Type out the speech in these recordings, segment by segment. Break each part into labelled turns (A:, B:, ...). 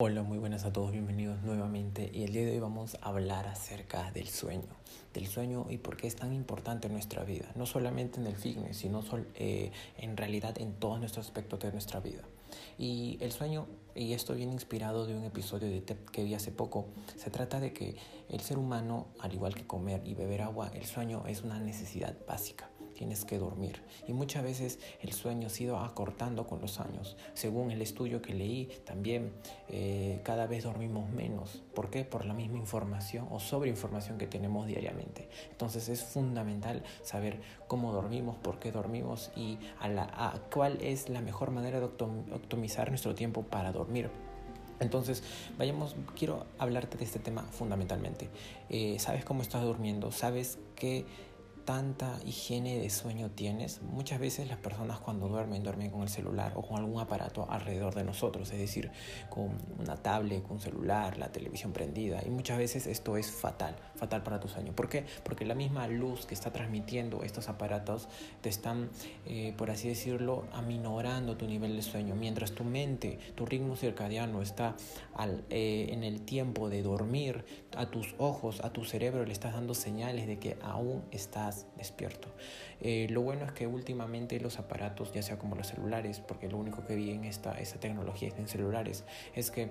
A: Hola, muy buenas a todos, bienvenidos nuevamente y el día de hoy vamos a hablar acerca del sueño, del sueño y por qué es tan importante en nuestra vida, no solamente en el fitness, sino eh, en realidad en todos nuestros aspectos de nuestra vida. Y el sueño, y esto viene inspirado de un episodio de TEP que vi hace poco, se trata de que el ser humano, al igual que comer y beber agua, el sueño es una necesidad básica tienes que dormir. Y muchas veces el sueño se ha ido acortando con los años. Según el estudio que leí, también eh, cada vez dormimos menos. ¿Por qué? Por la misma información o sobreinformación que tenemos diariamente. Entonces es fundamental saber cómo dormimos, por qué dormimos y a, cuál es la mejor manera de optimizar nuestro tiempo para dormir. Entonces, vayamos, quiero hablarte de este tema fundamentalmente. Eh, ¿Sabes cómo estás durmiendo? ¿Sabes qué tanta higiene de sueño tienes? Muchas veces las personas cuando duermen duermen con el celular o con algún aparato alrededor de nosotros, es decir, con una tablet, con un celular, la televisión prendida y muchas veces esto es fatal, fatal para tu sueño. ¿Por qué? Porque la misma luz que está transmitiendo estos aparatos te están, eh, por así decirlo, aminorando tu nivel de sueño, mientras tu mente, tu ritmo circadiano está al, eh, en el tiempo de dormir, a tus ojos, a tu cerebro le estás dando señales de que aún estás despierto. Eh, lo bueno es que últimamente los aparatos, ya sea como los celulares, porque lo único que vi en esta, esta tecnología en celulares, es que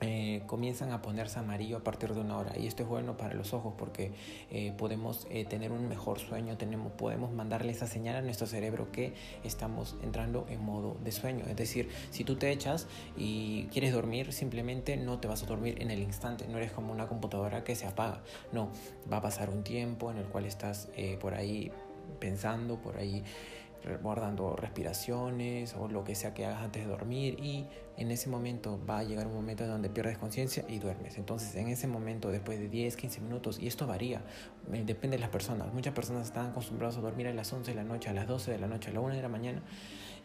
A: eh, comienzan a ponerse amarillo a partir de una hora. Y esto es bueno para los ojos porque eh, podemos eh, tener un mejor sueño tenemos podemos mandarle esa señal a nuestro cerebro que estamos entrando en modo de sueño. Es decir si tú te echas y quieres dormir simplemente no te vas a dormir en el instante. No eres como una computadora que se apaga. No va a pasar un tiempo en el cual estás por ahí pensando por ahí guardando respiraciones o lo que sea que hagas antes de dormir y en ese momento va a llegar un momento en donde pierdes conciencia y duermes. Entonces en ese momento, después de 10, 15 minutos, y esto varía, eh, depende de las personas, muchas personas están acostumbradas a dormir a las 11 de la noche, a las 12 de la noche, a la 1 de la mañana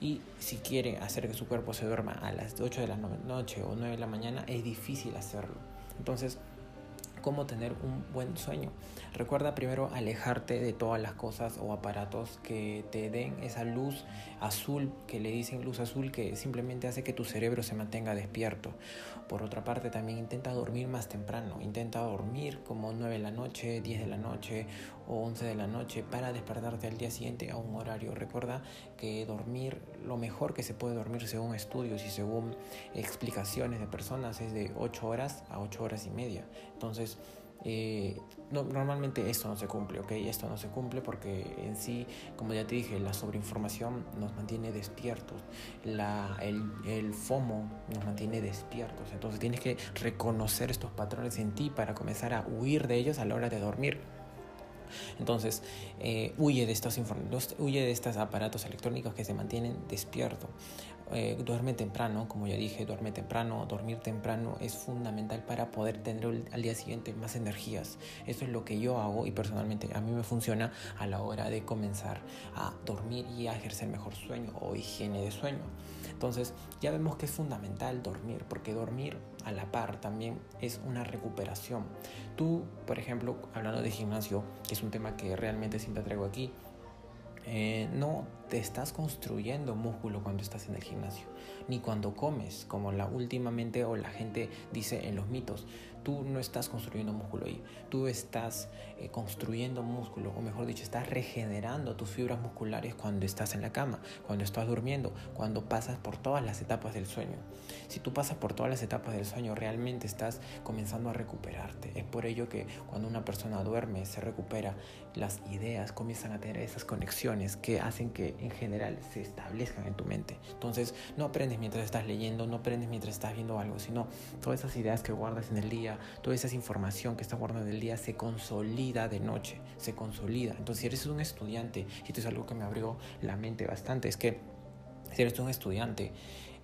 A: y si quiere hacer que su cuerpo se duerma a las 8 de la noche o 9 de la mañana, es difícil hacerlo. Entonces, cómo tener un buen sueño. Recuerda primero alejarte de todas las cosas o aparatos que te den esa luz azul, que le dicen luz azul, que simplemente hace que tu cerebro se mantenga despierto. Por otra parte, también intenta dormir más temprano. Intenta dormir como 9 de la noche, 10 de la noche o 11 de la noche para despertarte al día siguiente a un horario. Recuerda que dormir, lo mejor que se puede dormir según estudios y según explicaciones de personas es de 8 horas a 8 horas y media. Entonces, eh, no, normalmente esto no se cumple, ¿ok? Esto no se cumple porque en sí, como ya te dije, la sobreinformación nos mantiene despiertos, la, el, el FOMO nos mantiene despiertos, entonces tienes que reconocer estos patrones en ti para comenzar a huir de ellos a la hora de dormir. Entonces, eh, huye, de estos huye de estos aparatos electrónicos que se mantienen despiertos. Eh, duerme temprano, como ya dije, duerme temprano, dormir temprano es fundamental para poder tener al día siguiente más energías. Eso es lo que yo hago y personalmente a mí me funciona a la hora de comenzar a dormir y a ejercer mejor sueño o higiene de sueño. Entonces ya vemos que es fundamental dormir, porque dormir a la par también es una recuperación. Tú, por ejemplo, hablando de gimnasio, que es un tema que realmente siempre traigo aquí, eh, no te estás construyendo músculo cuando estás en el gimnasio, ni cuando comes, como la últimamente o la gente dice en los mitos. Tú no estás construyendo músculo ahí, tú estás eh, construyendo músculo, o mejor dicho, estás regenerando tus fibras musculares cuando estás en la cama, cuando estás durmiendo, cuando pasas por todas las etapas del sueño. Si tú pasas por todas las etapas del sueño, realmente estás comenzando a recuperarte. Es por ello que cuando una persona duerme, se recupera, las ideas comienzan a tener esas conexiones que hacen que en general se establezcan en tu mente. Entonces, no aprendes mientras estás leyendo, no aprendes mientras estás viendo algo, sino todas esas ideas que guardas en el día, toda esa información que estás guardando en el día se consolida de noche, se consolida. Entonces, si eres un estudiante, y esto es algo que me abrió la mente bastante, es que si eres un estudiante,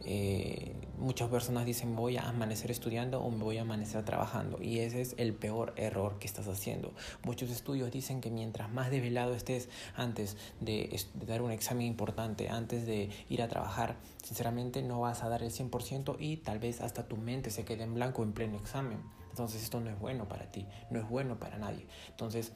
A: eh, muchas personas dicen voy a amanecer estudiando o me voy a amanecer trabajando y ese es el peor error que estás haciendo. Muchos estudios dicen que mientras más desvelado estés antes de, dar un examen importante, antes de ir a trabajar, sinceramente no vas a dar el 100% y tal vez hasta tu mente se quede en blanco en pleno examen. Entonces esto no es bueno para ti, no es bueno para nadie. Entonces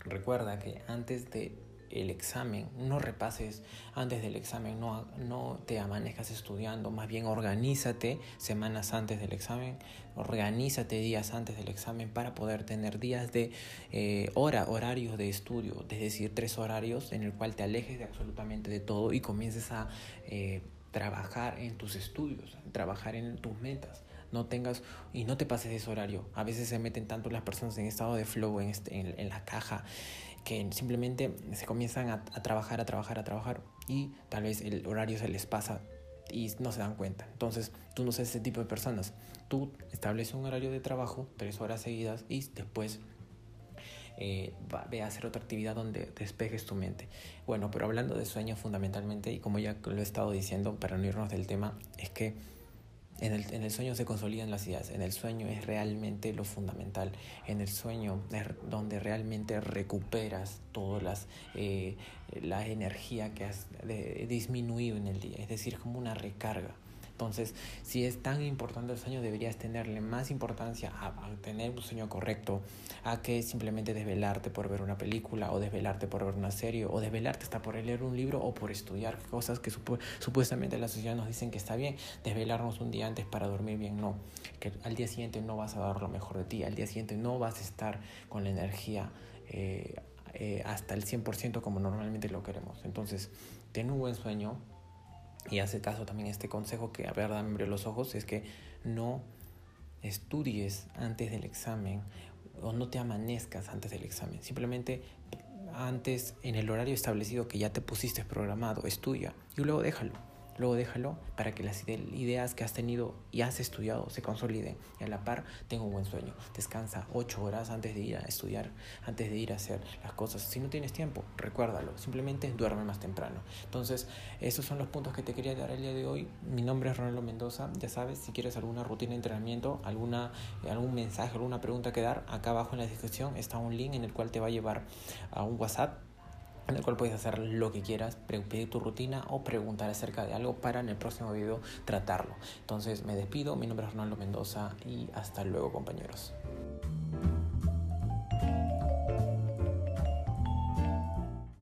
A: recuerda que antes de el examen, no repases antes del examen, no, no te amanezcas estudiando, más bien organízate semanas antes del examen, organízate días antes del examen para poder tener días de eh, hora, horarios de estudio, es decir, tres horarios en el cual te alejes de absolutamente de todo y comiences a eh, trabajar en tus estudios, trabajar en tus metas no tengas y no te pases ese horario. A veces se meten tanto las personas en estado de flow, en, este, en, la caja, que simplemente se comienzan a, trabajar, a trabajar, a trabajar y tal vez el horario se les pasa y no se dan cuenta. Entonces, tú no seas ese tipo de personas. Tú estableces un horario de trabajo, tres horas seguidas, y después eh, ve a hacer otra actividad donde despejes tu mente. Bueno, pero hablando de sueño fundamentalmente, y como ya lo he estado diciendo, para no irnos del tema, es que en el, en el, sueño se consolidan las ideas, en el sueño es realmente lo fundamental, en el sueño es donde realmente recuperas toda las, eh, la energía que has disminuido en el día, es decir, como una recarga. Entonces, si es tan importante el sueño, deberías tenerle más importancia a, tener un sueño correcto, a que simplemente desvelarte por ver una película, o desvelarte por ver una serie, o desvelarte hasta por leer un libro, o por estudiar cosas que supuestamente la sociedad nos dicen que está bien, desvelarnos un día antes para dormir bien, no, que al día siguiente no vas a dar lo mejor de ti, al día siguiente no vas a estar con la energía. Eh, eh, hasta el 100% como normalmente lo queremos. Entonces, ten un buen sueño, y hace caso también este consejo que a me abrió los ojos, es que no estudies antes del examen o no te amanezcas antes del examen. Simplemente antes, en el horario establecido que ya te pusiste programado, estudia y luego déjalo. Luego déjalo para que las ideas que has tenido y has estudiado se consoliden. Y a la par, tengo un buen sueño. Descansa ocho horas antes de ir a estudiar, antes de ir a hacer las cosas. Si no tienes tiempo, recuérdalo. Simplemente duerme más temprano. Entonces, esos son los puntos que te quería dar el día de hoy. Mi nombre es Ronaldo Mendoza. Ya sabes, si quieres alguna rutina de entrenamiento, alguna, algún mensaje, alguna pregunta que dar, acá abajo en la descripción está un link en el cual te va a llevar a un WhatsApp en el cual puedes hacer lo que quieras, pedir tu rutina o preguntar acerca de algo para en el próximo video tratarlo. Entonces me despido, mi nombre es Ronaldo Mendoza y hasta luego compañeros.